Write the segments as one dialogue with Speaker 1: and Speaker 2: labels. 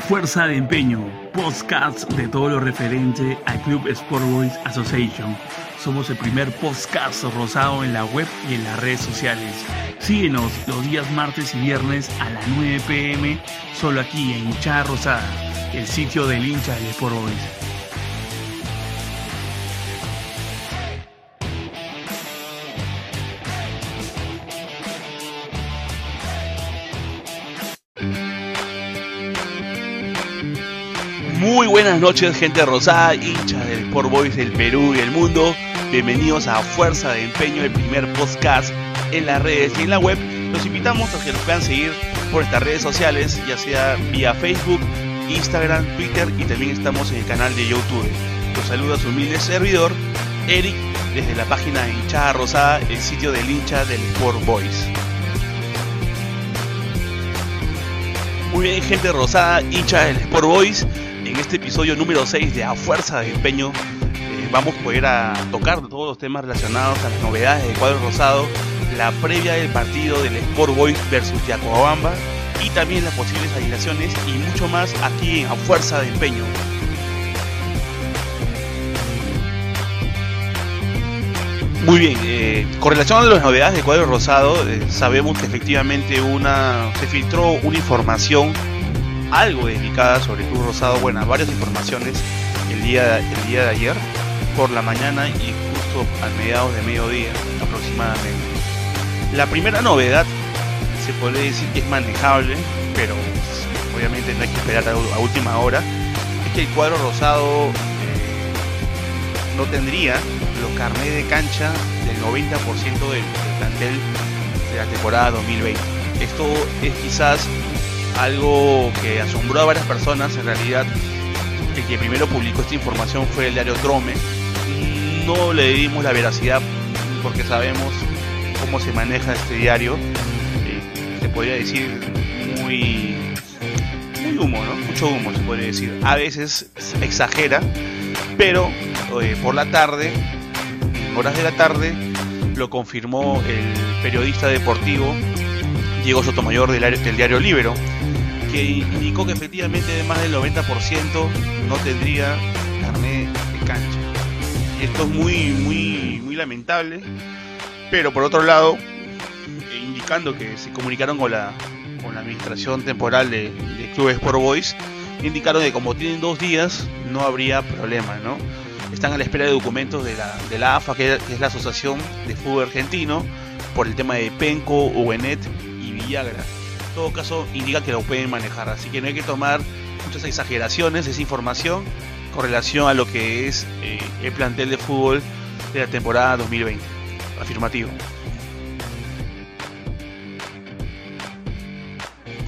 Speaker 1: Fuerza de Empeño, podcast de todo lo referente al Club Sport Boys Association. Somos el primer podcast rosado en la web y en las redes sociales. Síguenos los días martes y viernes a las 9 pm, solo aquí en Hinchada Rosada, el sitio del hincha del Sport Boys. Muy buenas noches, gente rosada, hincha del Sport Boys del Perú y el mundo. Bienvenidos a Fuerza de Empeño, el primer podcast en las redes y en la web. Los invitamos a que nos puedan seguir por estas redes sociales, ya sea vía Facebook, Instagram, Twitter y también estamos en el canal de YouTube. Los saluda su humilde servidor, Eric, desde la página de Hinchada Rosada, el sitio del hincha del Sport Boys. Muy bien, gente rosada, hincha del Sport Boys este episodio número 6 de A Fuerza de Empeño eh, vamos a poder tocar todos los temas relacionados a las novedades del cuadro rosado, la previa del partido del Sport Boys versus Yacobamba y también las posibles alineaciones y mucho más aquí en A Fuerza de Empeño. Muy bien, eh, con relación a las novedades del cuadro rosado, eh, sabemos que efectivamente una se filtró una información algo dedicada sobre Club Rosado, bueno, varias informaciones el día, el día de ayer por la mañana y justo a mediados de mediodía aproximadamente. La primera novedad se puede decir que es manejable, pero obviamente no hay que esperar a, última hora, es que el cuadro rosado eh, no tendría los carnés de cancha del 90% del, del plantel de la temporada 2020. Esto es quizás algo que asombró a varias personas. En realidad, el que primero publicó esta información fue el diario Drome. No le dimos la veracidad porque sabemos cómo se maneja este diario. Eh, se podría decir muy, muy humo, ¿no? Mucho humo se podría decir. A veces exagera, pero eh, por la tarde, horas de la tarde, lo confirmó el periodista deportivo Diego Sotomayor del, del diario Libero, que indicó que efectivamente más del 90% no tendría carnet de cancha. Esto es muy, muy, muy lamentable, pero por otro lado, indicando que se comunicaron con la, con la administración temporal de, de Club Sport Boys, indicaron que como tienen dos días, no habría problema, ¿no? Están a la espera de documentos de la, de la AFA, que es la Asociación de Fútbol Argentino, por el tema de Penco, Ubenet Villagra todo caso indica que lo pueden manejar. Así que no hay que tomar muchas exageraciones esa información con relación a lo que es eh, el plantel de fútbol de la temporada 2020. Afirmativo.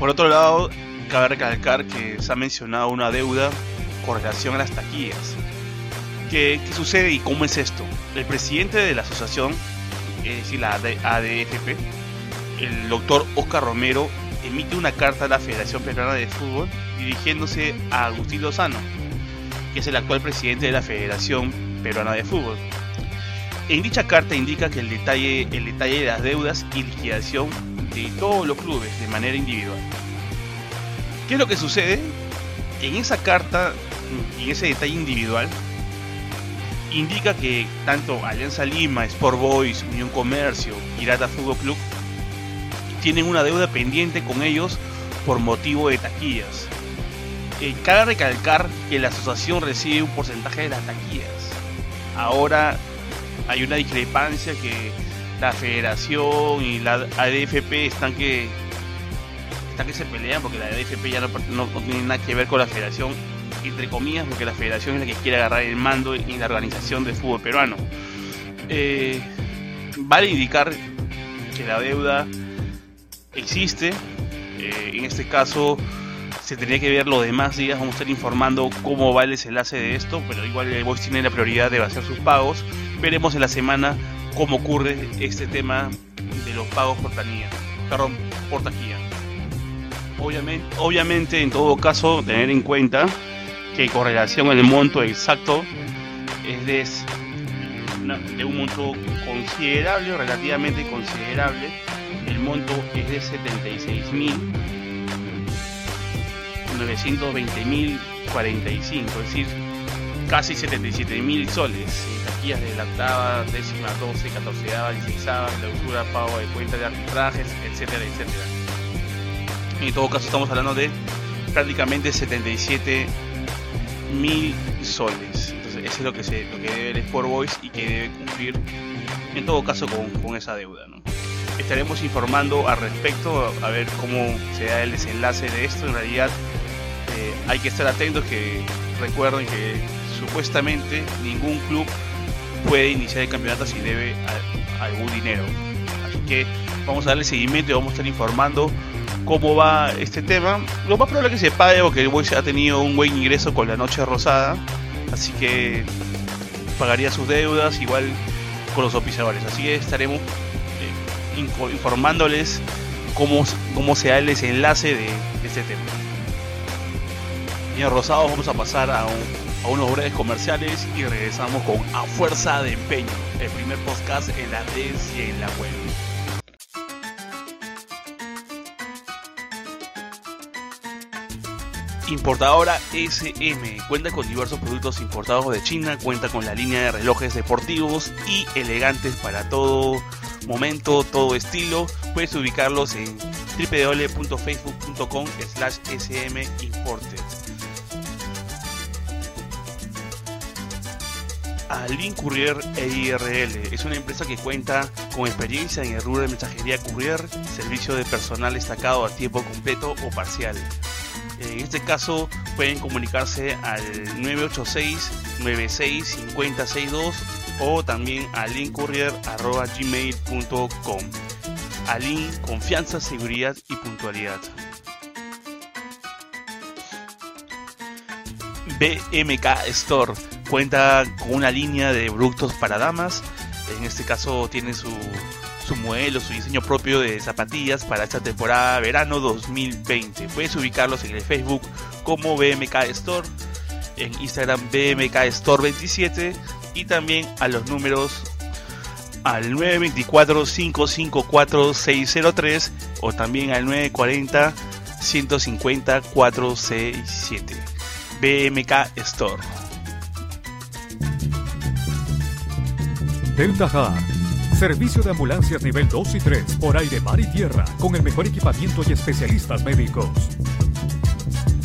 Speaker 1: Por otro lado, cabe recalcar que se ha mencionado una deuda con relación a las taquillas. ¿Qué, qué sucede y cómo es esto? El presidente de la asociación, es decir, la ADFP, el doctor Oscar Romero, emite una carta a la Federación Peruana de Fútbol dirigiéndose a Agustín Lozano, que es el actual presidente de la Federación Peruana de Fútbol. En dicha carta indica que el detalle, el detalle de las deudas y liquidación de todos los clubes de manera individual. ¿Qué es lo que sucede? En esa carta en ese detalle individual indica que tanto Alianza Lima, Sport Boys, Unión Comercio, Pirata Fútbol Club tienen una deuda pendiente con ellos por motivo de taquillas. Eh, cabe recalcar que la asociación recibe un porcentaje de las taquillas. Ahora hay una discrepancia que la federación y la ADFP están que están que se pelean porque la ADFP ya no, tiene nada que ver con la federación entre comillas porque la federación es la que quiere agarrar el mando en la organización del fútbol peruano. Eh, vale indicar que la deuda existe. Eh, en este caso se tendría que ver los demás días. Vamos a estar informando cómo va el desenlace de esto, pero igual el Boys tiene la prioridad de hacer sus pagos. Veremos en la semana cómo ocurre este tema de los pagos por taquilla. Perdón, por taquilla. Obviamente, obviamente, en todo caso, tener en cuenta que con relación al monto exacto es de un monto considerable, relativamente considerable, el monto es de 76 mil 920.045, es decir, casi 77.000 soles taquillas de la octava, décima, 12, 14, 16, clausura, pago de cuenta de arbitrajes, etcétera, etcétera. En todo caso estamos hablando de prácticamente 77 mil soles. Entonces eso es lo que, se, lo que debe el Sport Boys y que debe cumplir en todo caso con, esa deuda. Estaremos informando al respecto a ver cómo se el desenlace de esto. En realidad eh, hay que estar atentos que recuerden que supuestamente ningún club puede iniciar el campeonato si debe algún dinero. Así que vamos a darle seguimiento y vamos a estar informando cómo va este tema. Lo más probable es que se pague porque el Boys ha tenido un buen ingreso con la Noche Rosada. Así que pagaría sus deudas igual con los oficiadores. Así que estaremos informándoles cómo, cómo se da el desenlace de, este tema. Bien, Rosado, vamos a pasar a, a unos breves comerciales y regresamos con A Fuerza de Empeño, el primer podcast en la red y en la web. Importadora SM cuenta con diversos productos importados de China, cuenta con la línea de relojes deportivos y elegantes para todo momento, todo estilo. Puedes ubicarlos en www.facebook.com slash smimported. Alin Courier EIRL es una empresa que cuenta con experiencia en el rubro de mensajería courier, servicio de personal destacado a tiempo completo o parcial en este caso pueden comunicarse al 986-965062 o también a. Alin, confianza, seguridad y puntualidad. BMK Store cuenta con una línea de productos para damas. En este caso tiene su su modelo, su diseño propio de zapatillas para esta temporada verano 2020. Puedes ubicarlos en el Facebook como BMK Store, en Instagram BMK Store 27 y también a los números al 924-554-603 o también al 940-150-467. BMK Store.
Speaker 2: Delta Servicio de ambulancias nivel 2 y 3 por aire, mar y tierra con el mejor equipamiento y especialistas médicos.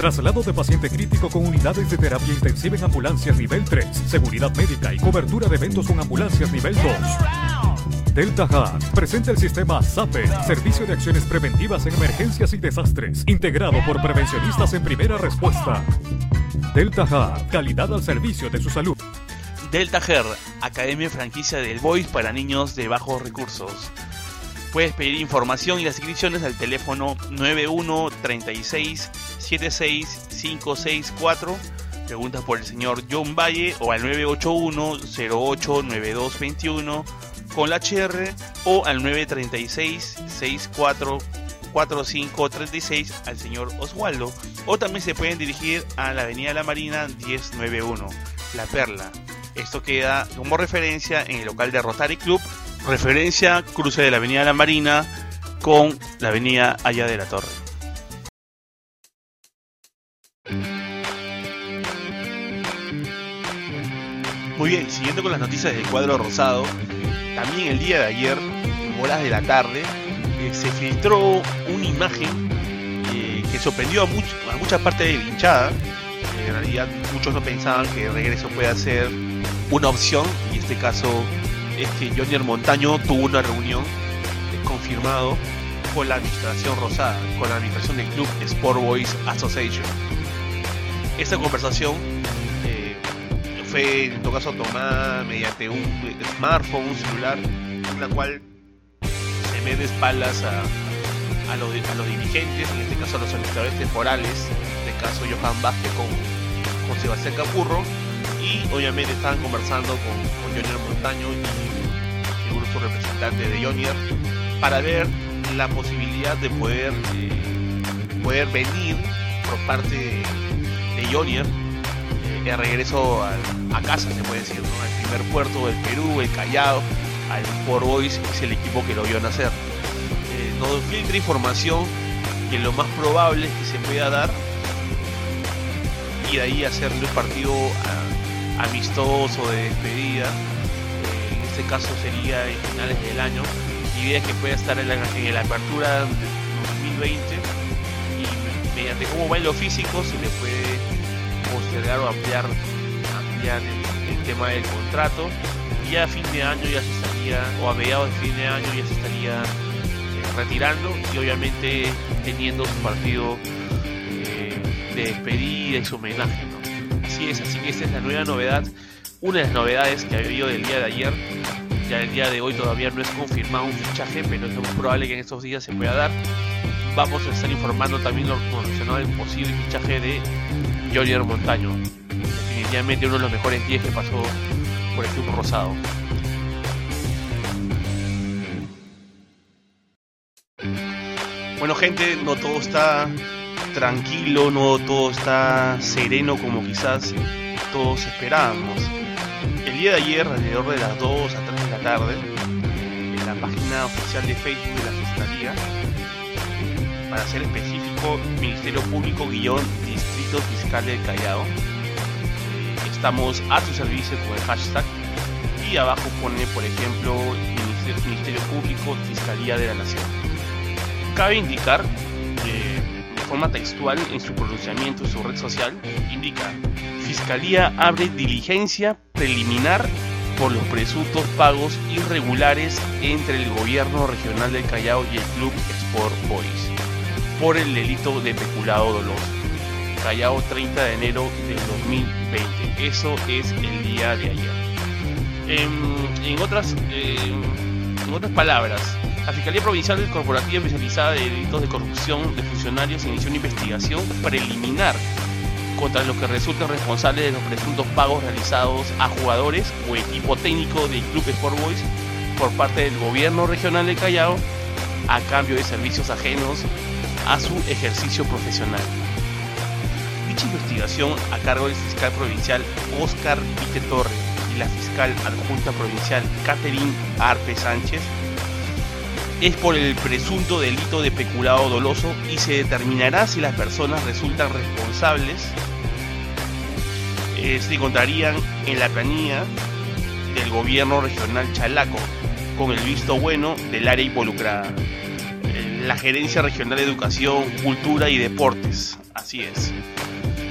Speaker 2: Traslado de paciente crítico con unidades de terapia intensiva en ambulancias nivel 3, seguridad médica y cobertura de eventos con ambulancias nivel 2. Delta Hub presenta el sistema SAPE, Servicio de Acciones Preventivas en Emergencias y Desastres, integrado por prevencionistas en primera respuesta. Delta Hub, calidad al servicio de su salud.
Speaker 1: Delta Her, Academia Franquicia del Voice para niños de bajos recursos. Puedes pedir información y las inscripciones al teléfono 91 36 76 564. Preguntas por el señor John Valle o al 981 08 9221 con la HR o al 936 64 4536 al señor Oswaldo o también se pueden dirigir a la Avenida La Marina 1091, La Perla, esto queda como referencia en el local de Rotary Club, referencia cruce de la Avenida La Marina con la Avenida Allá de la Torre. Muy bien, siguiendo con las noticias del cuadro rosado, también el día de ayer, en horas de la tarde, eh, se filtró una imagen eh, que sorprendió a, a mucha parte de hinchada. en realidad muchos no pensaban que el regreso pueda ser una opción, y en este caso es que Jonier Montaño tuvo una reunión confirmado con la administración rosada, con la administración del club Sport Boys Association. Esta conversación eh, fue en todo caso tomada mediante un smartphone, un celular, en la cual se me de espaldas a, a, los, a los dirigentes, en este caso a los administradores temporales, en este caso Johan Vázquez con, con Sebastián Capurro, y obviamente estaban conversando con, con Jonier Montaño y el grupo representante de Jonier para ver la posibilidad de poder, eh, poder venir por parte de Jonier eh, el regreso a, casa, se puede decir, al primer puerto del Perú, el Callao, al Port Boys, que es el equipo que lo vio nacer. Eh, nos filtra información que lo más probable es que se pueda dar y de ahí hacerle un partido ah, amistoso de despedida. Eh, en este caso sería en finales del año. Idea que pueda estar en la, en la apertura de 2020 y mediante cómo va en lo físico se le puede postergar o ampliar, ampliar el, tema del contrato y a fin de año ya se estaría, o a mediados de fin de año ya se estaría eh, retirando y obviamente teniendo su partido eh, de despedida y su homenaje. Así es, así que esta es la nueva novedad, una de las novedades que ha habido del día de ayer. Ya el día de hoy todavía no es confirmado un fichaje, pero es muy probable que en estos días se pueda dar. Vamos a estar informando también lo relacionado al posible fichaje de Junior Montaño. Definitivamente uno de los mejores 10 que pasó por el club rosado. Bueno gente, no todo está tranquilo, no todo está sereno como quizás todos esperábamos. El día de ayer, alrededor de las 2 a 3 de la tarde, en la página oficial de Facebook de la Fiscalía, para ser específico, Ministerio Público guion Distrito Fiscal del Callao, estamos a su servicio con el hashtag y abajo pone, por ejemplo, Ministerio Público Fiscalía de la Nación. Cabe indicar de forma textual en su pronunciamiento en su red social, indica, Fiscalía abre diligencia preliminar por los presuntos pagos irregulares entre el gobierno regional del Callao y el club Sport Boys por el delito de peculado doloso. Callao 30 de enero del 2020. Eso es el día de ayer. En, otras, en otras palabras, la Fiscalía Provincial Corporativa Especializada de Delitos de Corrupción de Funcionarios inició una investigación preliminar contra los que resulten responsables de los presuntos pagos realizados a jugadores o equipo técnico del Club Sport Boys por parte del gobierno regional de Callao a cambio de servicios ajenos a su ejercicio profesional. Dicha investigación a cargo del fiscal provincial Oscar Vite Torre y la fiscal adjunta provincial Catherine Arpe Sánchez es por el presunto delito de peculado doloso y se determinará si las personas resultan responsables, eh, se encontrarían en la planilla del gobierno regional Chalaco, con el visto bueno del área involucrada, la Gerencia Regional de Educación, Cultura y Deportes, así es.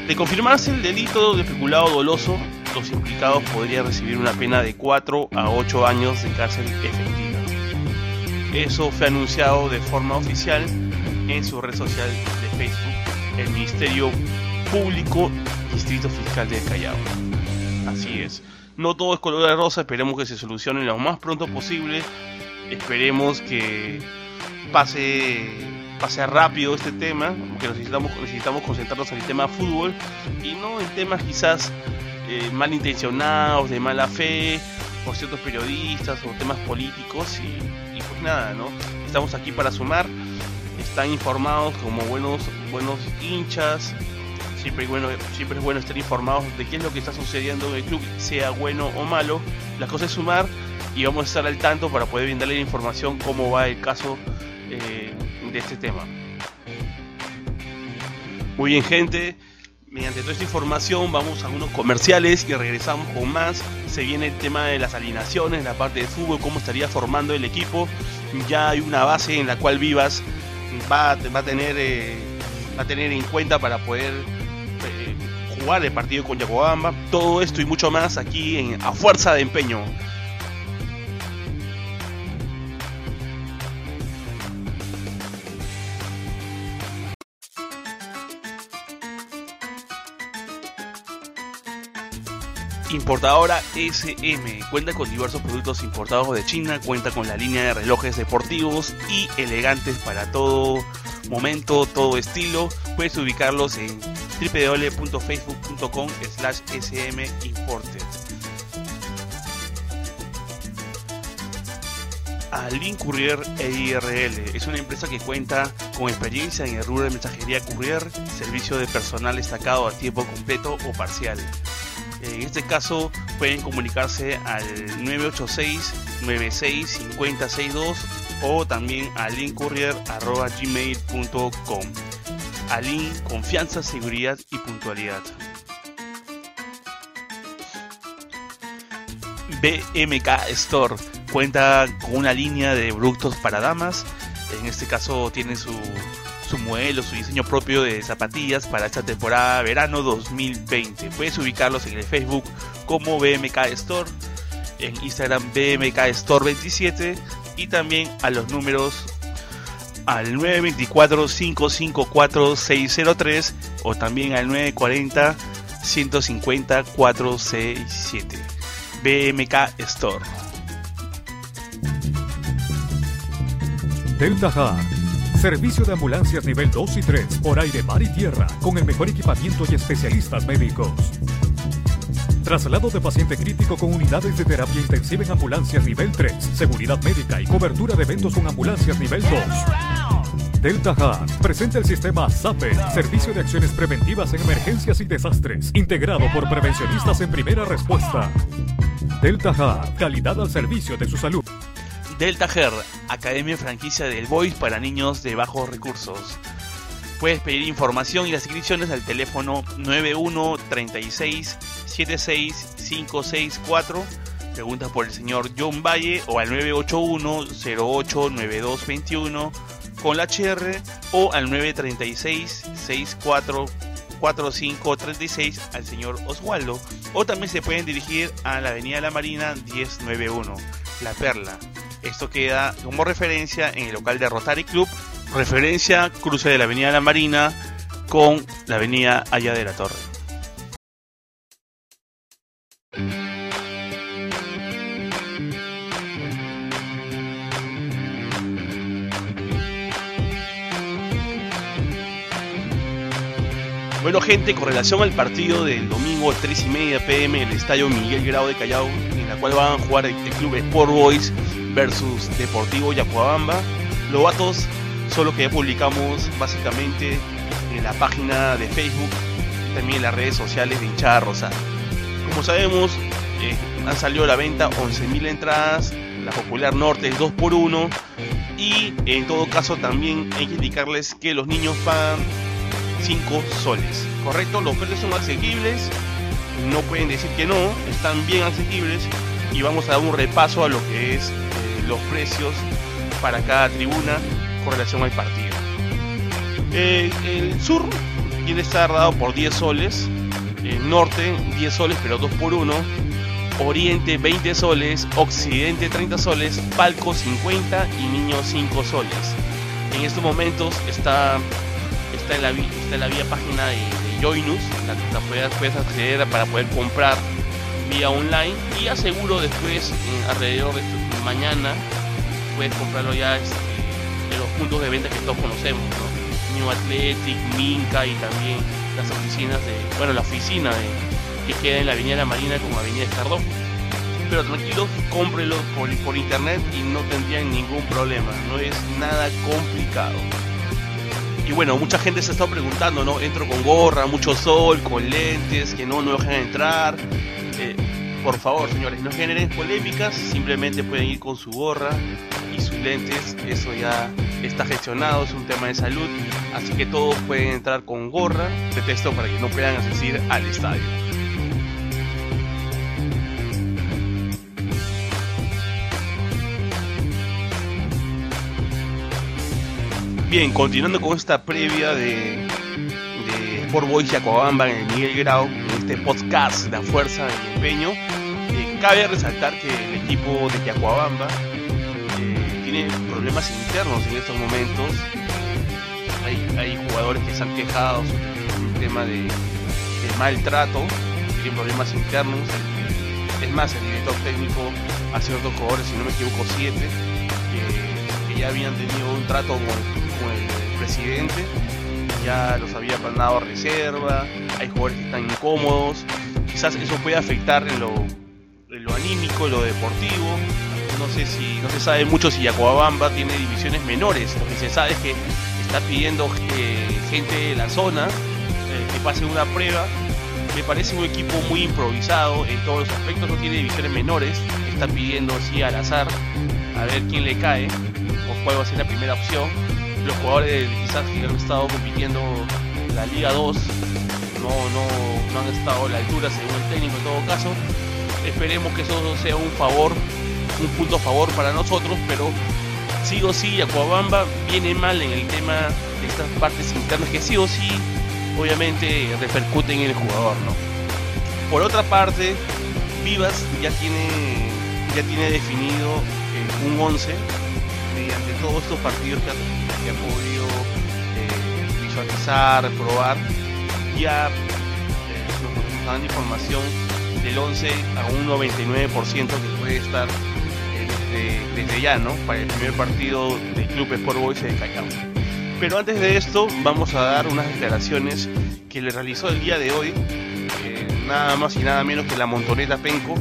Speaker 1: De confirmarse el delito de peculado doloso, los implicados podrían recibir una pena de 4 a 8 años de cárcel efectiva. Eso fue anunciado de forma oficial en su red social de Facebook, el Ministerio Público Distrito Fiscal de Callao. Así es. No todo es color de rosa, esperemos que se solucione lo más pronto posible. Esperemos que pase pase rápido este tema, porque necesitamos, necesitamos concentrarnos en el tema fútbol y no en temas quizás eh, malintencionados, de mala fe, por ciertos periodistas o temas políticos y pues nada, ¿no? Estamos aquí para sumar, están informados como buenos, buenos hinchas, siempre, bueno, siempre es bueno estar informados de qué es lo que está sucediendo en el club, sea bueno o malo, la cosa es sumar y vamos a estar al tanto para poder brindarle la información cómo va el caso eh, de este tema. Muy bien gente, mediante toda esta información vamos a unos comerciales y regresamos con más se viene el tema de las alineaciones, la parte de fútbol, cómo estaría formando el equipo. Ya hay una base en la cual Vivas va, a tener, eh, va a tener en cuenta para poder eh, jugar el partido con Yacobamba. Todo esto y mucho más aquí en A Fuerza de Empeño. Importadora SM cuenta con diversos productos importados de China, cuenta con la línea de relojes deportivos y elegantes para todo momento, todo estilo. Puedes ubicarlos en www.facebook.com slash smimported. Alin Courier EIRL es una empresa que cuenta con experiencia en el rubro de mensajería courier, servicio de personal destacado a tiempo completo o parcial eh, en este caso pueden comunicarse al 986-965062 o también a lincourier.gmail.com. Alin, confianza, seguridad y puntualidad. BMK Store cuenta con una línea de productos para damas. En este caso tiene su su modelo, su diseño propio de zapatillas para esta temporada verano 2020. Puedes ubicarlos en el Facebook como BMK Store, en Instagram BMK Store 27 y también a los números al 924-554-603 o también al 940-150-467. BMK Store.
Speaker 2: Delta. Servicio de ambulancias nivel 2 y 3 por aire, mar y tierra con el mejor equipamiento y especialistas médicos. Traslado de paciente crítico con unidades de terapia intensiva en ambulancias nivel 3, seguridad médica y cobertura de eventos con ambulancias nivel 2. Delta Hub presenta el sistema SAPE, Servicio de Acciones Preventivas en Emergencias y Desastres, integrado por prevencionistas en primera respuesta. Delta Hub, calidad al servicio de su salud.
Speaker 1: Delta Her, Academia Franquicia del Voice para niños de bajos recursos. Puedes pedir información y las inscripciones al teléfono 91 36 76 564. Preguntas por el señor John Valle o al 981 08 9221 con la HR o al 936 64 4536 al señor Oswaldo o también se pueden dirigir a la Avenida La Marina 1091, La Perla. Esto queda como referencia en el local de Rotary Club, referencia cruce de la Avenida La Marina con la Avenida Allá de la Torre. Bueno gente, con relación al partido del domingo 3 y media pm en el estadio Miguel Grau de Callao, en la cual van a jugar el, club Sport Boys versus Deportivo Yacuabamba, los datos son lo que publicamos básicamente en la página de Facebook y también en las redes sociales de hinchada rosada. Como sabemos, eh, han salido a la venta 11.000 entradas, la Popular Norte es 2x1 y en todo caso también hay que indicarles que los niños pagan 5 soles. ¿Correcto? Los precios son asequibles, no pueden decir que no, están bien asequibles y vamos a dar un repaso a lo que es los precios para cada tribuna con relación al partido. Eh, el sur quiere estar dado por 10 soles, el norte 10 soles pero 2 por 1, oriente 20 soles, occidente 30 soles, palco 50 y niños 5 soles. En estos momentos está está en la, está en la vía página de, Joinus, la, la puedes, puedes, acceder para poder comprar vía online y aseguro después, alrededor de mañana, puedes comprarlo ya este, en los puntos de venta que todos conocemos, ¿no? New Athletic, Minca y también las oficinas de, bueno, la oficina que queda en la Avenida La Marina como Avenida Escardó. Pero tranquilos, cómprelo por, por internet y no tendrían ningún problema, no es nada complicado. Y bueno, mucha gente se está preguntando, ¿no? Entro con gorra, mucho sol, con lentes, que no, no dejan entrar. Eh, por favor, señores, no generen polémicas, simplemente pueden ir con su gorra y sus lentes, eso ya está gestionado, es un tema de salud, así que todos pueden entrar con gorra de para que no puedan asistir al estadio. Bien, continuando con esta previa de, de Sport Boys Yacuabamba en el Miguel Grau, en este podcast la fuerza y empeño, cabe resaltar que el equipo de Yacuabamba eh, tiene problemas internos en estos momentos. Hay, jugadores que se han quejado sobre un tema de, de maltrato, tienen problemas internos. Es más, el director técnico a ciertos jugadores, si no me equivoco, siete, que, ya habían tenido un trato con el presidente, ya los había planado a reserva, hay jugadores que están incómodos, quizás eso puede afectar en lo, lo anímico, lo deportivo, no sé si, no se sabe mucho si Yacuabamba tiene divisiones menores, lo que se sabe es que está pidiendo eh, gente de la zona eh, que pase una prueba, me parece un equipo muy improvisado en todos los aspectos, no tiene divisiones menores, está pidiendo así al azar a ver quién le cae o cuál va a ser la primera opción. Los jugadores quizás que han estado compitiendo en la Liga 2 no, no, no han estado a la altura según el técnico en todo caso. Esperemos que eso sea un favor, un punto favor para nosotros, pero sí o sí Acuabamba viene mal en el tema de estas partes internas que sí o sí obviamente repercuten en el jugador, ¿no? Por otra parte, Vivas ya tiene ya tiene definido eh, un 11 mediante todos estos partidos que ha, podido eh, visualizar, probar, ya eh, nos dan información del 11 a un 99% que puede estar desde, ya, ¿no? Para el primer partido del Club Sport Boys de Callao. Pero antes de esto, vamos a dar unas declaraciones que le realizó el día de hoy, nada más y nada menos que la montoneta Penco,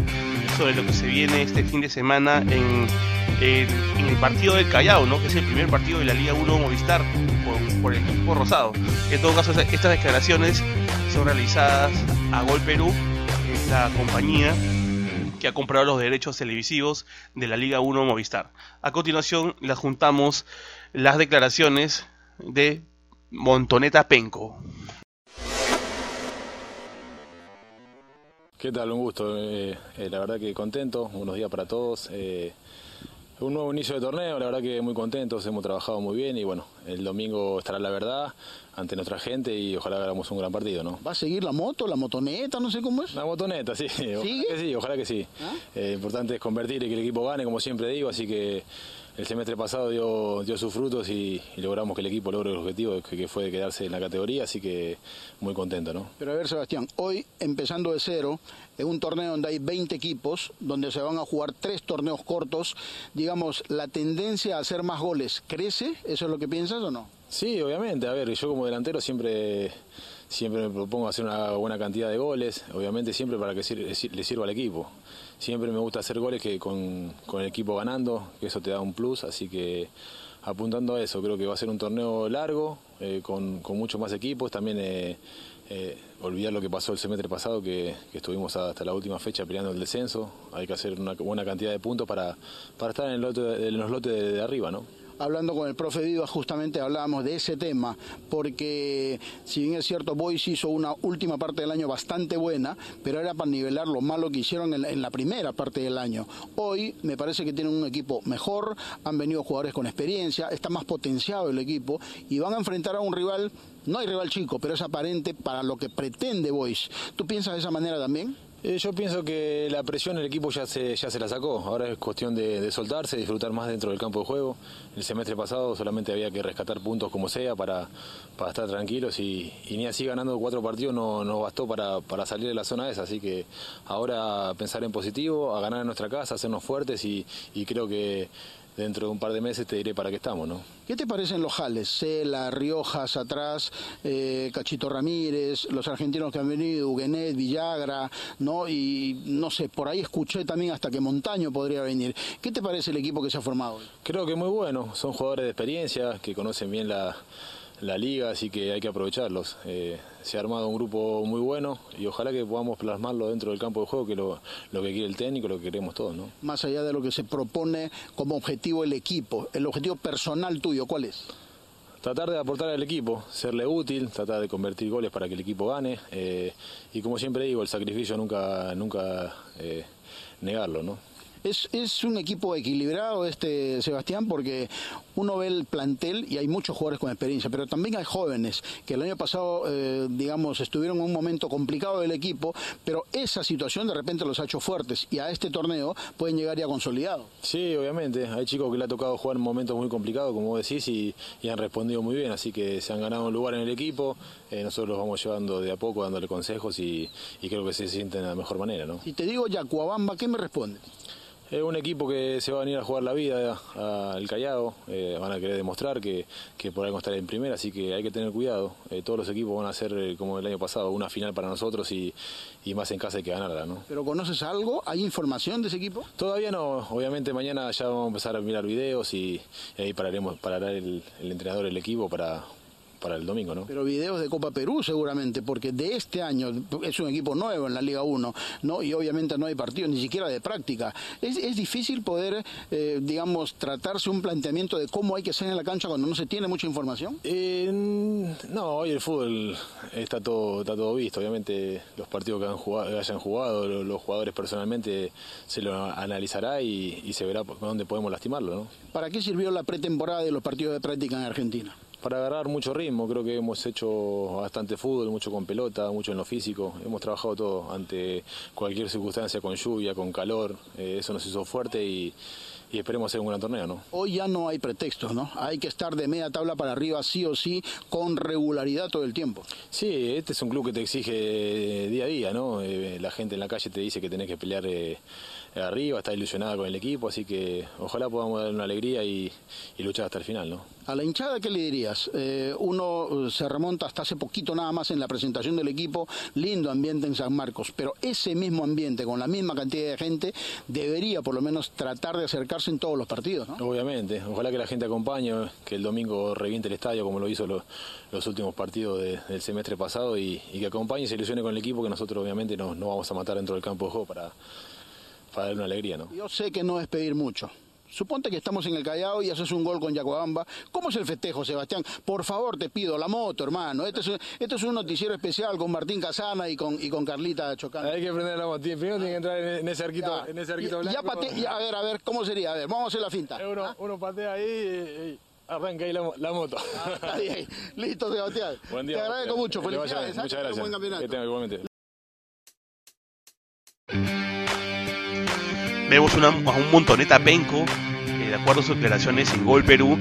Speaker 1: sobre lo que se viene este fin de semana en, el partido del Callao, ¿no? que es el primer partido de la Liga 1 Movistar por, el equipo rosado. En todo caso, estas declaraciones son realizadas a Gol Perú, la compañía que ha comprado los derechos televisivos de la Liga 1 Movistar. A continuación, las juntamos las declaraciones de Montoneta Penco.
Speaker 3: ¿Qué tal? Un gusto. Eh, eh, la verdad que contento, unos días para todos. Eh, un nuevo inicio de torneo, la verdad que muy contentos, hemos trabajado muy bien y bueno, el domingo estará la verdad ante nuestra gente y ojalá hagamos un gran partido, ¿no?
Speaker 4: ¿Va a seguir la moto, la motoneta, no sé cómo es?
Speaker 3: La motoneta, sí. Ojalá que sí, ojalá que sí. ¿Ah? importante es convertir y que el equipo gane, como siempre digo, así que el semestre pasado dio, dio sus frutos y, logramos que el equipo logre el objetivo que, fue de quedarse en la categoría, así que muy contento, ¿no?
Speaker 4: Pero a ver, Sebastián, hoy empezando de cero, en un torneo donde hay 20 equipos, donde se van a jugar tres torneos cortos, digamos, la tendencia a hacer más goles, ¿crece? ¿Eso es lo que piensas o no?
Speaker 3: Sí, obviamente. A ver, yo como delantero siempre siempre me propongo hacer una buena cantidad de goles, obviamente siempre para que le sirva al equipo. Siempre me gusta hacer goles que con, el equipo ganando, que eso te da un plus, así que apuntando a eso, creo que va a ser un torneo largo, eh, con, muchos más equipos, también eh, eh, olvidar lo que pasó el semestre pasado, que, estuvimos hasta la última fecha peleando el descenso, hay que hacer una buena cantidad de puntos para, para estar en, en los lotes de, de arriba, ¿no?
Speaker 4: Hablando con el profe Vivas justamente hablábamos de ese tema, porque si bien es cierto, Boys hizo una última parte del año bastante buena, pero era para nivelar lo malo que hicieron en la, primera parte del año. Hoy me parece que tienen un equipo mejor, han venido jugadores con experiencia, está más potenciado el equipo y van a enfrentar a un rival, no hay rival chico, pero es aparente para lo que pretende Boys. ¿Tú piensas de esa manera también?
Speaker 3: Eh, yo pienso que la presión el equipo ya se, ya se la sacó. Ahora es cuestión de, soltarse, disfrutar más dentro del campo de juego. El semestre pasado solamente había que rescatar puntos como sea para, para estar tranquilos y, ni así ganando cuatro partidos no nos bastó para, para, salir de la zona esa. Así que ahora pensar en positivo, a ganar en nuestra casa, hacernos fuertes y creo que dentro de un par de meses te diré para qué estamos, ¿no?
Speaker 4: ¿Qué te parecen los jales? Cela, Riojas atrás, eh, Cachito Ramírez, los argentinos que han venido, Huguenet, Villagra, ¿no? Y no sé, por ahí escuché también hasta que Montaño podría venir. ¿Qué te parece el equipo que se ha formado hoy?
Speaker 3: Creo que muy bueno, son jugadores de experiencia, que conocen bien la la liga, así que hay que aprovecharlos. Eh, se ha armado un grupo muy bueno y ojalá que podamos plasmarlo dentro del campo de juego, que lo, lo que quiere el técnico, lo que queremos todos. ¿no?
Speaker 4: Más allá de lo que se propone como objetivo el equipo, el objetivo personal tuyo, ¿cuál es?
Speaker 3: tratar de aportar al equipo, serle útil, tratar de convertir goles para que el equipo gane eh, y como siempre digo, el sacrificio nunca, nunca eh, negarlo, ¿no?
Speaker 4: Es, es un equipo equilibrado este Sebastián porque uno ve el plantel y hay muchos jugadores con experiencia, pero también hay jóvenes que el año pasado, eh, digamos, estuvieron en un momento complicado del equipo, pero esa situación de repente los ha hecho fuertes y a este torneo pueden llegar ya consolidados.
Speaker 3: Sí, obviamente. Hay chicos que le ha tocado jugar en momentos muy complicados, como decís, y, han respondido muy bien, así que se han ganado un lugar en el equipo. Eh, nosotros los vamos llevando de a poco, dándole consejos y, creo que se sienten de la mejor manera. ¿no?
Speaker 4: Si te digo Yacuabamba, ¿qué me responde?
Speaker 3: Es un equipo que se va a venir a jugar la vida al Callao, eh, van a querer demostrar que, que por algo estar en primera, así que hay que tener cuidado. Eh, todos los equipos van a ser, eh, como el año pasado, una final para nosotros y, más en casa hay que ganarla. ¿no?
Speaker 4: ¿Pero conoces algo? ¿Hay información de ese equipo?
Speaker 3: Todavía no, obviamente mañana ya vamos a empezar a mirar videos y, ahí pararemos, parará el, el entrenador, el equipo para para el domingo, ¿no?
Speaker 4: Pero videos de Copa Perú seguramente, porque de este año es un equipo nuevo en la Liga 1, ¿no? Y obviamente no hay partidos ni siquiera de práctica. Es, es difícil poder, eh, digamos, tratarse un planteamiento de cómo hay que ser en la cancha cuando no se tiene mucha información.
Speaker 3: Eh, no, hoy el fútbol está todo, está todo visto. Obviamente los partidos que han jugado, hayan jugado, los jugadores personalmente se lo analizará y, se verá dónde podemos lastimarlo, ¿no?
Speaker 4: ¿Para qué sirvió la pretemporada de los partidos de práctica en Argentina?
Speaker 3: Para agarrar mucho ritmo. Creo que hemos hecho bastante fútbol, mucho con pelota, mucho en lo físico. Hemos trabajado todo ante cualquier circunstancia, con lluvia, con calor. Eh, eso nos hizo fuerte y, esperemos hacer un gran torneo, ¿no?
Speaker 4: Hoy ya no hay pretextos, ¿no? Hay que estar de media tabla para arriba sí o sí, con regularidad todo el tiempo.
Speaker 3: Sí, este es un club que te exige día a día, ¿no? Eh, la gente en la calle te dice que tenés que pelear eh, arriba, está ilusionada con el equipo, así que ojalá podamos dar una alegría y, luchar hasta el final, ¿no?
Speaker 4: A la hinchada, ¿qué le dirías? Eh, uno se remonta hasta hace poquito nada más en la presentación del equipo, lindo ambiente en San Marcos, pero ese mismo ambiente, con la misma cantidad de gente, debería por lo menos tratar de acercarse en todos los partidos, ¿no?
Speaker 3: Obviamente, ojalá que la gente acompañe, que el domingo reviente el estadio como lo hizo los últimos partidos del semestre pasado y, que acompañe y se ilusione con el equipo, que nosotros obviamente no, no vamos a matar dentro del campo de juego para para darle una alegría, ¿no?
Speaker 4: Yo sé que no es pedir mucho. Suponte que estamos en el Callao y haces un gol con Yacuabamba. ¿Cómo es el festejo, Sebastián? Por favor, te pido, la moto, hermano. Este es, este es un noticiero especial con Martín Casana y con, y con Carlita Chocando.
Speaker 3: Hay que prender la moto. Primero tiene que entrar en, ese arquito, en ese arquito blanco.
Speaker 4: Ya a ver, a ver, ¿cómo sería? A ver, vamos a hacer la finta.
Speaker 3: Uno, ¿Ah? uno patea ahí y, arranca ahí la, moto.
Speaker 4: Ah, está bien. Listo, Sebastián. Buen día. Te agradezco mucho. Felicidades.
Speaker 3: ¿eh? Muchas gracias. buen campeonato. Que igualmente.
Speaker 1: Vemos una, a un montoneta penco, de acuerdo a sus declaraciones en Gol Perú,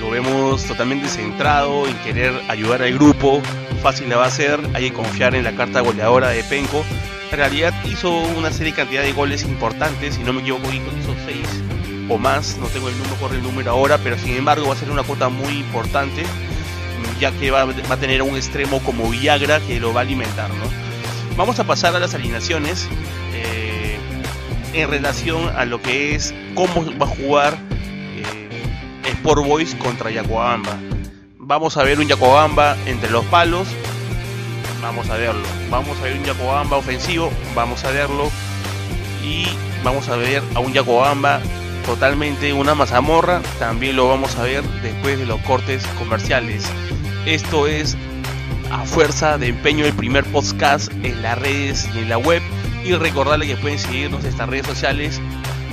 Speaker 1: lo vemos totalmente centrado en querer ayudar al grupo, fácil le va a ser, hay que confiar en la carta goleadora de Penco. En realidad hizo una serie cantidad de goles importantes, si no me equivoco hizo seis o más, no tengo el número, corre el número ahora, pero sin embargo va a ser una cuota muy importante, ya que va, va a tener un extremo como Viagra que lo va a alimentar. ¿no? Vamos a pasar a las alineaciones. Eh, en relación a lo que es cómo va a jugar eh, Sport Boys contra Yacoabamba. Vamos a ver un Yacoabamba entre los palos, vamos a verlo. Vamos a ver un Yacoabamba ofensivo, vamos a verlo. Y vamos a ver a un Yacoabamba totalmente una mazamorra, también lo vamos a ver después de los cortes comerciales. Esto es a fuerza de empeño el primer podcast en las redes y en la web y recordarles que pueden seguirnos en estas redes sociales,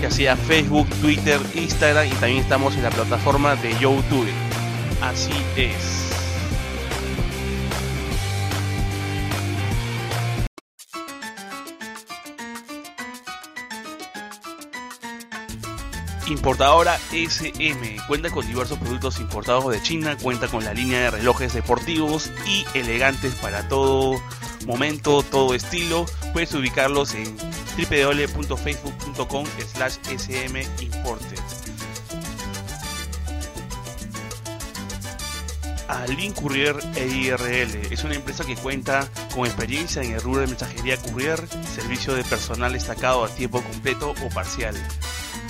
Speaker 1: ya sea Facebook, Twitter, Instagram y también estamos en la plataforma de YouTube. Así es. Importadora SM cuenta con diversos productos importados de China, cuenta con la línea de relojes deportivos y elegantes para todo momento, todo estilo. Puedes ubicarlos en www.facebook.com slash smimported. Alin Courier EIRL es una empresa que cuenta con experiencia en el rubro de mensajería courier, servicio de personal destacado a tiempo completo o parcial.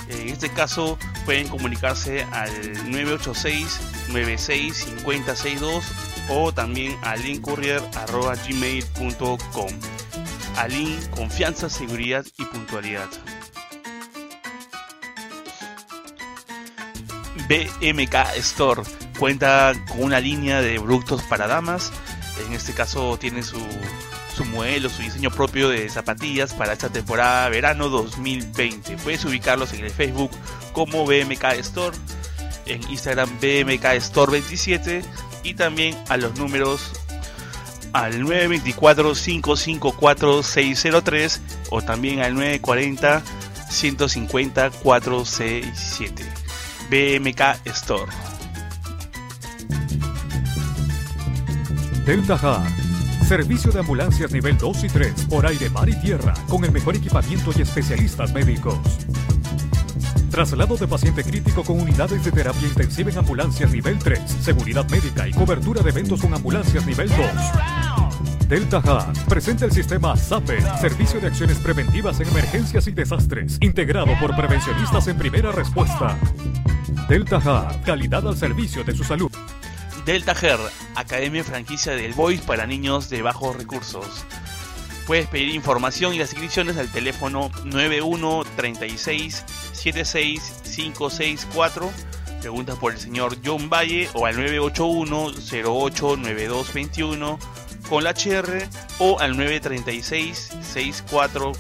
Speaker 1: En este caso pueden comunicarse al 986 96 5062 o también a linkcourier.gmail.com. Alin, confianza, seguridad y puntualidad. BMK Store cuenta con una línea de productos para damas. En este caso tiene su, su modelo, su diseño propio de zapatillas para esta temporada verano 2020. Puedes ubicarlos en el Facebook como BMK Store, en Instagram BMK Store 27 y también a los números al 924-554-603 o también al 940-150-467. BMK Store.
Speaker 2: Delta Hard. Servicio de ambulancias nivel 2 y 3 por aire, mar y tierra con el mejor equipamiento y especialistas médicos. Traslado de paciente crítico con unidades de terapia intensiva en ambulancias nivel 3, seguridad médica y cobertura de eventos con ambulancias nivel 2. Delta Hub presenta el sistema SAPE, Servicio de Acciones Preventivas en Emergencias y Desastres, integrado por prevencionistas en primera respuesta. Delta Hub, calidad al servicio de su salud.
Speaker 1: Delta Her, academia franquicia del Voice para niños de bajos recursos. Puedes pedir información y las inscripciones al teléfono 91 36 76 564. Preguntas por el señor John Valle o al 981 08 9221 con la HR o al 936 64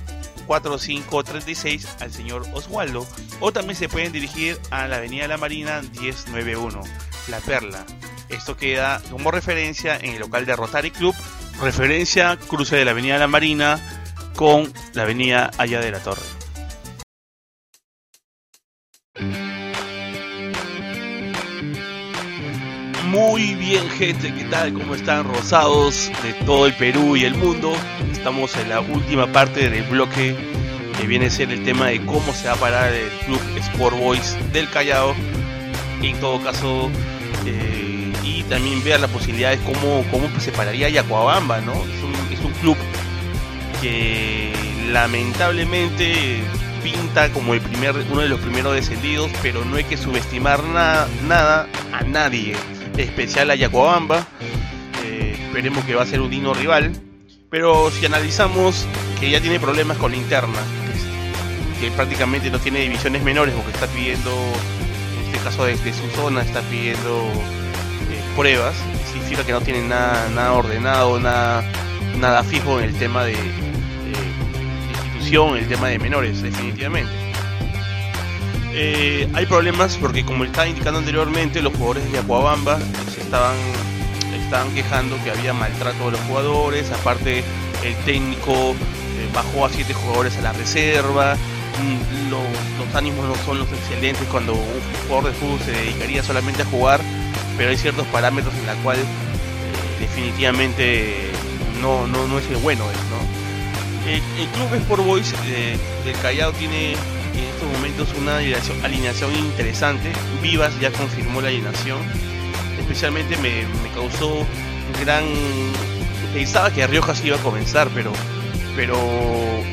Speaker 1: 4536 al señor Oswaldo o también se pueden dirigir a la avenida La Marina 1091, La Perla. Esto queda como referencia en el local de Rotary Club, referencia cruce de la avenida La Marina con la avenida Allá de la Torre. Muy bien gente, ¿qué tal? ¿Cómo están rosados de todo el Perú y el mundo? Estamos en la última parte del bloque que viene a ser el tema de cómo se va a parar el Club Sport Boys del Callao. En todo caso, eh, y también ver la posibilidad de cómo, cómo se pararía Yacuabamba, ¿no? Es un, club que lamentablemente pinta como el primer, uno de los primeros descendidos, pero no hay que subestimar nada a nadie especial a Yacuabamba. Eh, esperemos que va a ser un digno rival. Pero si analizamos que ya tiene problemas con la interna, que prácticamente no tiene divisiones menores porque está pidiendo, en este caso desde su zona, está pidiendo eh, pruebas, significa que no tiene nada, ordenado, nada, nada fijo en el tema de, de institución, el tema de menores, definitivamente. Eh, hay problemas porque como estaba indicando anteriormente, los jugadores de Acuabamba se estaban, quejando que había maltrato de los jugadores, aparte el técnico eh, bajó a siete jugadores a la reserva, mm, lo, los ánimos no son los excelentes cuando un jugador de fútbol se dedicaría solamente a jugar, pero hay ciertos parámetros en la cual eh, definitivamente no, no, no es el bueno. ¿no? El, el Club Sport Boys del Callao tiene en momentos una alineación, interesante. Vivas ya confirmó la alineación. Especialmente me, me, causó gran. Pensaba que Riojas iba a comenzar, pero, pero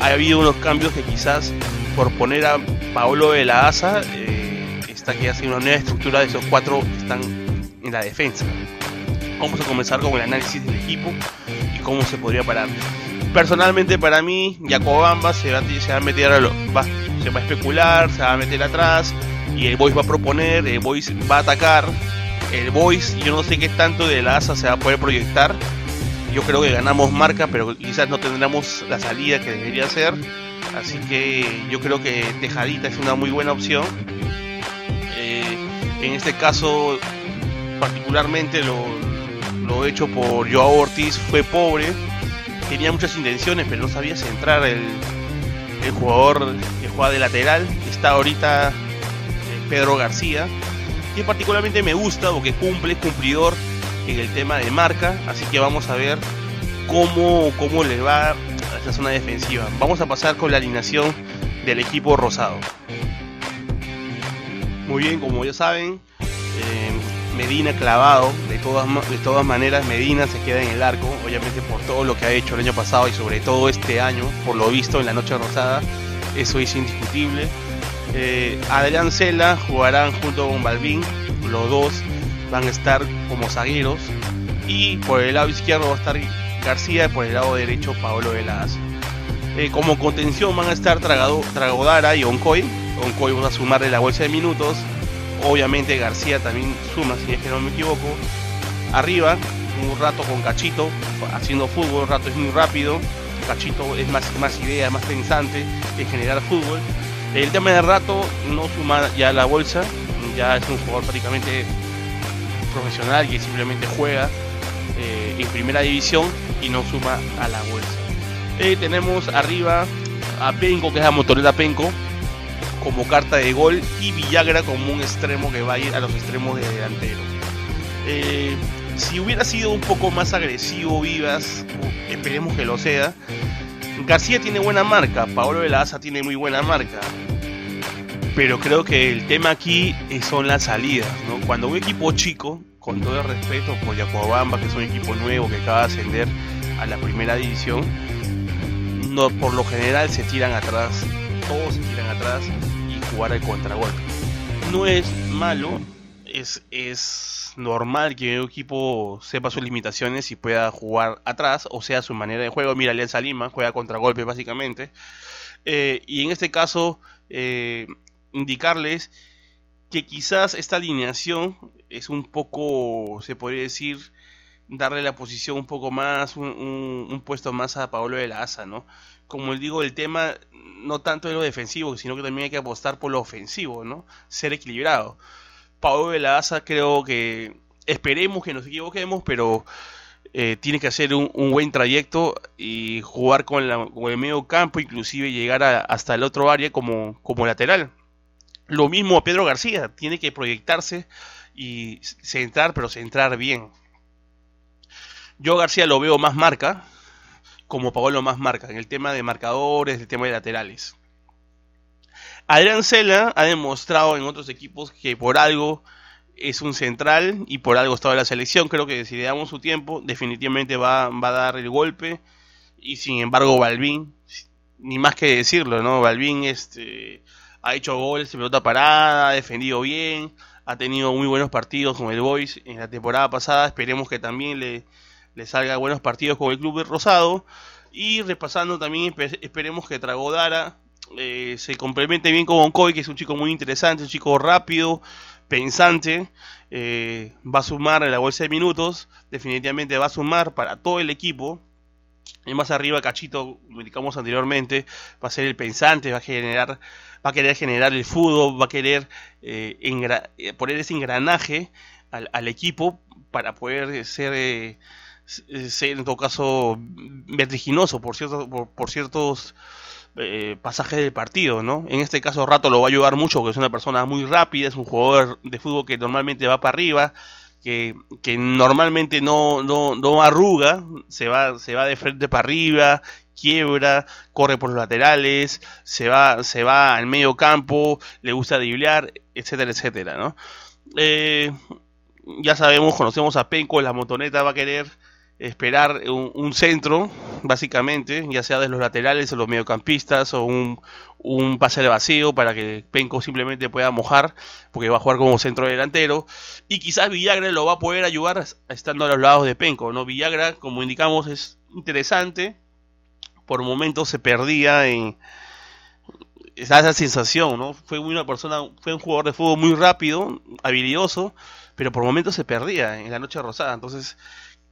Speaker 1: ha habido unos cambios que quizás por poner a Paolo de la Asa eh, está que hace una nueva estructura de esos cuatro que están en la defensa. Vamos a comenzar con el análisis del equipo y cómo se podría parar. Personalmente para mí, Yacobamba se va, a meter a lo, va, se va a especular, se va a meter atrás y el Boys va a proponer, el Boys va a atacar. El Boys, yo no sé qué tanto de la ASA se va a poder proyectar. Yo creo que ganamos marca, pero quizás no tendremos la salida que debería ser. Así que yo creo que Tejadita es una muy buena opción. Eh, en este caso, particularmente lo, lo hecho por Joao Ortiz fue pobre. Tenía muchas intenciones, pero no sabía centrar el, el jugador que juega de lateral, está ahorita Pedro García, que particularmente me gusta porque cumple, cumplidor en el tema de marca, así que vamos a ver cómo, cómo le va a esta zona defensiva. Vamos a pasar con la alineación del equipo rosado. Muy bien, como ya saben, eh, Medina clavado, de todas, de todas maneras Medina se queda en el arco, obviamente por todo lo que ha hecho el año pasado y sobre todo este año, por lo visto en la Noche Rosada, eso es indiscutible. Eh, Adrián Cela jugarán junto con Balvin, los dos van a estar como zagueros y por el lado izquierdo va a estar García y por el lado derecho Paolo Velas. Eh, como contención van a estar Tragodara y Oncoy. Oncoy va a sumarle la bolsa de minutos obviamente García también suma, si es que no me equivoco. Arriba, un rato con Cachito, haciendo fútbol, un rato es muy rápido. Cachito es más, más idea, más pensante en generar fútbol. El tema del rato no suma ya la bolsa, ya es un jugador prácticamente profesional que simplemente juega eh, en primera división y no suma a la bolsa. Eh, tenemos arriba a Penco, que es la motoreta Penco, como carta de gol y Villagra como un extremo que va a ir a los extremos de delantero. Eh, si hubiera sido un poco más agresivo Vivas, esperemos que lo sea. García tiene buena marca, Paolo de la Asa tiene muy buena marca. Pero creo que el tema aquí son las salidas. ¿no? Cuando un equipo chico, con todo el respeto por Yacuabamba, que es un equipo nuevo que acaba de ascender a la primera división, no, por lo general se tiran atrás. Todos se tiran atrás jugar al contragolpe. No es malo, es, es normal que un equipo sepa sus limitaciones y pueda jugar atrás, o sea, su manera de juego. Mira, Alianza Lima juega contra golpe básicamente. Eh, y en este caso, eh, indicarles que quizás esta alineación es un poco, se podría decir, darle la posición un poco más, un, puesto más a Pablo de la Asa, ¿no? Como digo, el tema no tanto de lo defensivo, sino que también hay que apostar por lo ofensivo, ¿no? Ser equilibrado. Pablo de la Asa creo que esperemos que nos equivoquemos, pero eh, tiene que hacer un, buen trayecto y jugar con, el medio campo, inclusive llegar hasta el otro área como, como lateral. Lo mismo a Pedro García, tiene que proyectarse y centrar, pero centrar bien. Yo García lo veo más marca, como Paolo más marca, en el tema de marcadores, el tema de laterales. Adrián Cela ha demostrado en otros equipos que por algo es un central y por algo está en la selección. Creo que si le damos su tiempo, definitivamente va, va a dar el golpe. Y sin embargo, Balvin, ni más que decirlo, ¿no? Balvin este, ha hecho goles de pelota parada, ha defendido bien, ha tenido muy buenos partidos con el Boys en la temporada pasada. Esperemos que también le, le salga buenos partidos con el Club Rosado. Y repasando también, esperemos que Tragodara eh, se complemente bien con Oncoy, que es un chico muy interesante, un chico rápido, pensante. Eh, va a sumar en la bolsa de minutos, definitivamente va a sumar para todo el equipo. Y más arriba, Cachito, como indicamos anteriormente, va a ser el pensante, va a generar, va a querer generar el fútbol, va a querer eh, poner ese engranaje al, equipo para poder ser ser en todo caso vertiginoso por, cierto, por, ciertos eh, pasajes del partido, ¿no? En este caso Rato lo va a ayudar mucho porque es una persona muy rápida, es un jugador de fútbol que normalmente va para arriba, que, que normalmente no, no, no arruga, se va, se va de frente para arriba, quiebra, corre por los laterales, se va, se va al medio campo, le gusta driblear, etcétera, etcétera, ¿no? Eh, ya sabemos, conocemos a Penco, la motoneta va a querer esperar un, centro, básicamente, ya sea de los laterales o los mediocampistas, o un, un pase de vacío para que Penco simplemente pueda mojar, porque va a jugar como centro delantero. Y quizás Villagra lo va a poder ayudar estando a los lados de Penco. ¿no? Villagra, como indicamos, es interesante. Por momentos se perdía en esa sensación, ¿no? Fue una persona, fue un jugador de fútbol muy rápido, habilidoso, pero por momentos se perdía en la noche rosada. Entonces,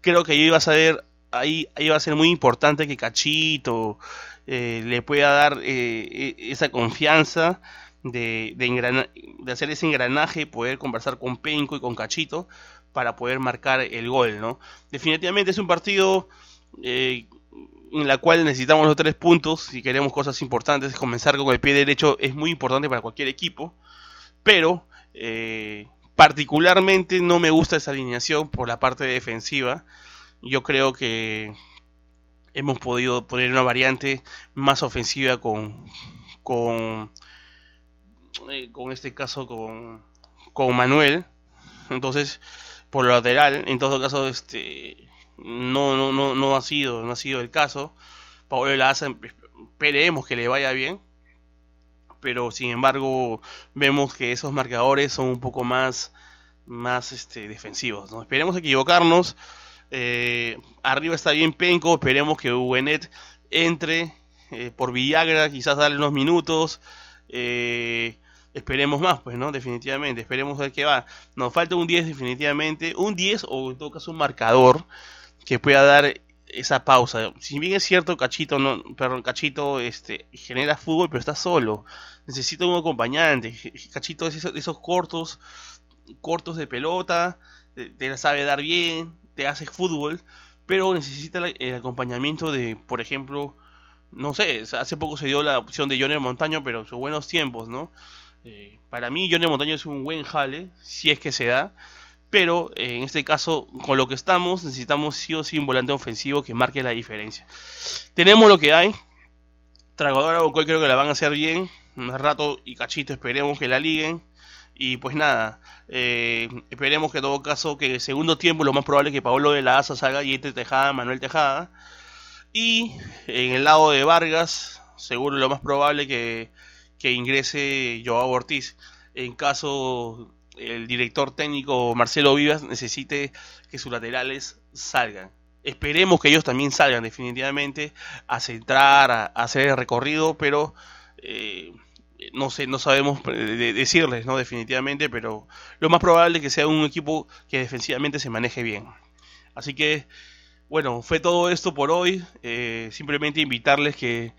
Speaker 1: creo que ahí a ser, ahí, ahí va a ser muy importante que Cachito eh, le pueda dar eh, e, esa confianza de, de, hacer ese engranaje, poder conversar con Penco y con Cachito para poder marcar el gol, ¿no? Definitivamente es un partido eh, en la cual necesitamos los tres puntos si queremos cosas importantes. Comenzar con el pie derecho es muy importante para cualquier equipo, pero Particularmente no me gusta esa alineación por la parte defensiva. Yo creo que hemos podido poner una variante más ofensiva con con eh, con este caso con con Manuel. Entonces por lo lateral en todo caso este no no no no ha sido no ha sido el caso. Pablo Laza esperemos que le vaya bien pero sin embargo vemos que esos marcadores son un poco más, más este, defensivos. ¿no? Esperemos equivocarnos. Eh, arriba está bien Penco, esperemos que Ubenet entre eh, por Villagra, quizás darle unos minutos. Eh, esperemos más, pues, ¿no? Definitivamente, esperemos ver qué va. Nos falta un 10 definitivamente, un 10 o en todo caso un marcador que pueda dar esa pausa. Si bien es cierto, Cachito no, perdón, Cachito este genera fútbol, pero está solo. Necesita un acompañante. Cachito es esos, esos cortos, cortos de pelota, te, la sabe dar bien, te hace fútbol, pero necesita el acompañamiento de, por ejemplo, no sé, hace poco se dio la opción de Johnny Montaño, pero sus buenos tiempos, ¿no? Eh, para mí Johnny Montaño es un buen jale, si es que se da pero eh, en este caso, con lo que estamos, necesitamos sí o sí un volante ofensivo que marque la diferencia. Tenemos lo que hay. Tragadora Bocoy creo que la van a hacer bien. Un rato y cachito esperemos que la liguen. Y pues nada, eh, esperemos que en todo caso, que en el segundo tiempo lo más probable es que Pablo de la Asa salga y entre Tejada, Manuel Tejada. Y en el lado de Vargas, seguro lo más probable que, que ingrese Joao Ortiz. En caso el director técnico Marcelo Vivas necesite que sus laterales salgan. Esperemos que ellos también salgan definitivamente a centrar, a, hacer el recorrido, pero eh, no sé, no sabemos decirles, ¿no? Definitivamente, pero lo más probable es que sea un equipo que defensivamente se maneje bien. Así que, bueno, fue todo esto por hoy. Eh, simplemente invitarles que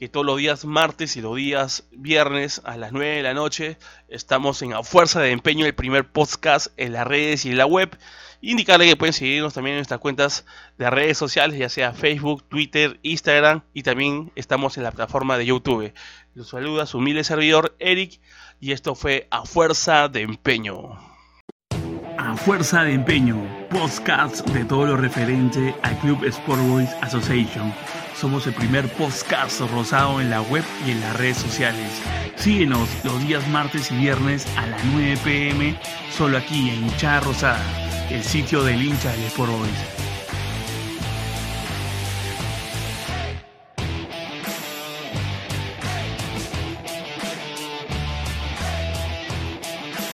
Speaker 1: que todos los días martes y los días viernes a las 9 de la noche estamos en A Fuerza de Empeño, el primer podcast en las redes y en la web. Indicarle que pueden seguirnos también en nuestras cuentas de redes sociales, ya sea Facebook, Twitter, Instagram y también estamos en la plataforma de YouTube. Los saluda su humilde servidor Eric y esto fue A Fuerza de Empeño.
Speaker 2: A Fuerza de Empeño, podcast de todo lo referente al Club Sport Boys Association somos el primer podcast rosado en la web y en las redes sociales. Síguenos los días martes y viernes a las 9 pm, solo aquí en Hinchada Rosada, el sitio del hincha del Sport Boys.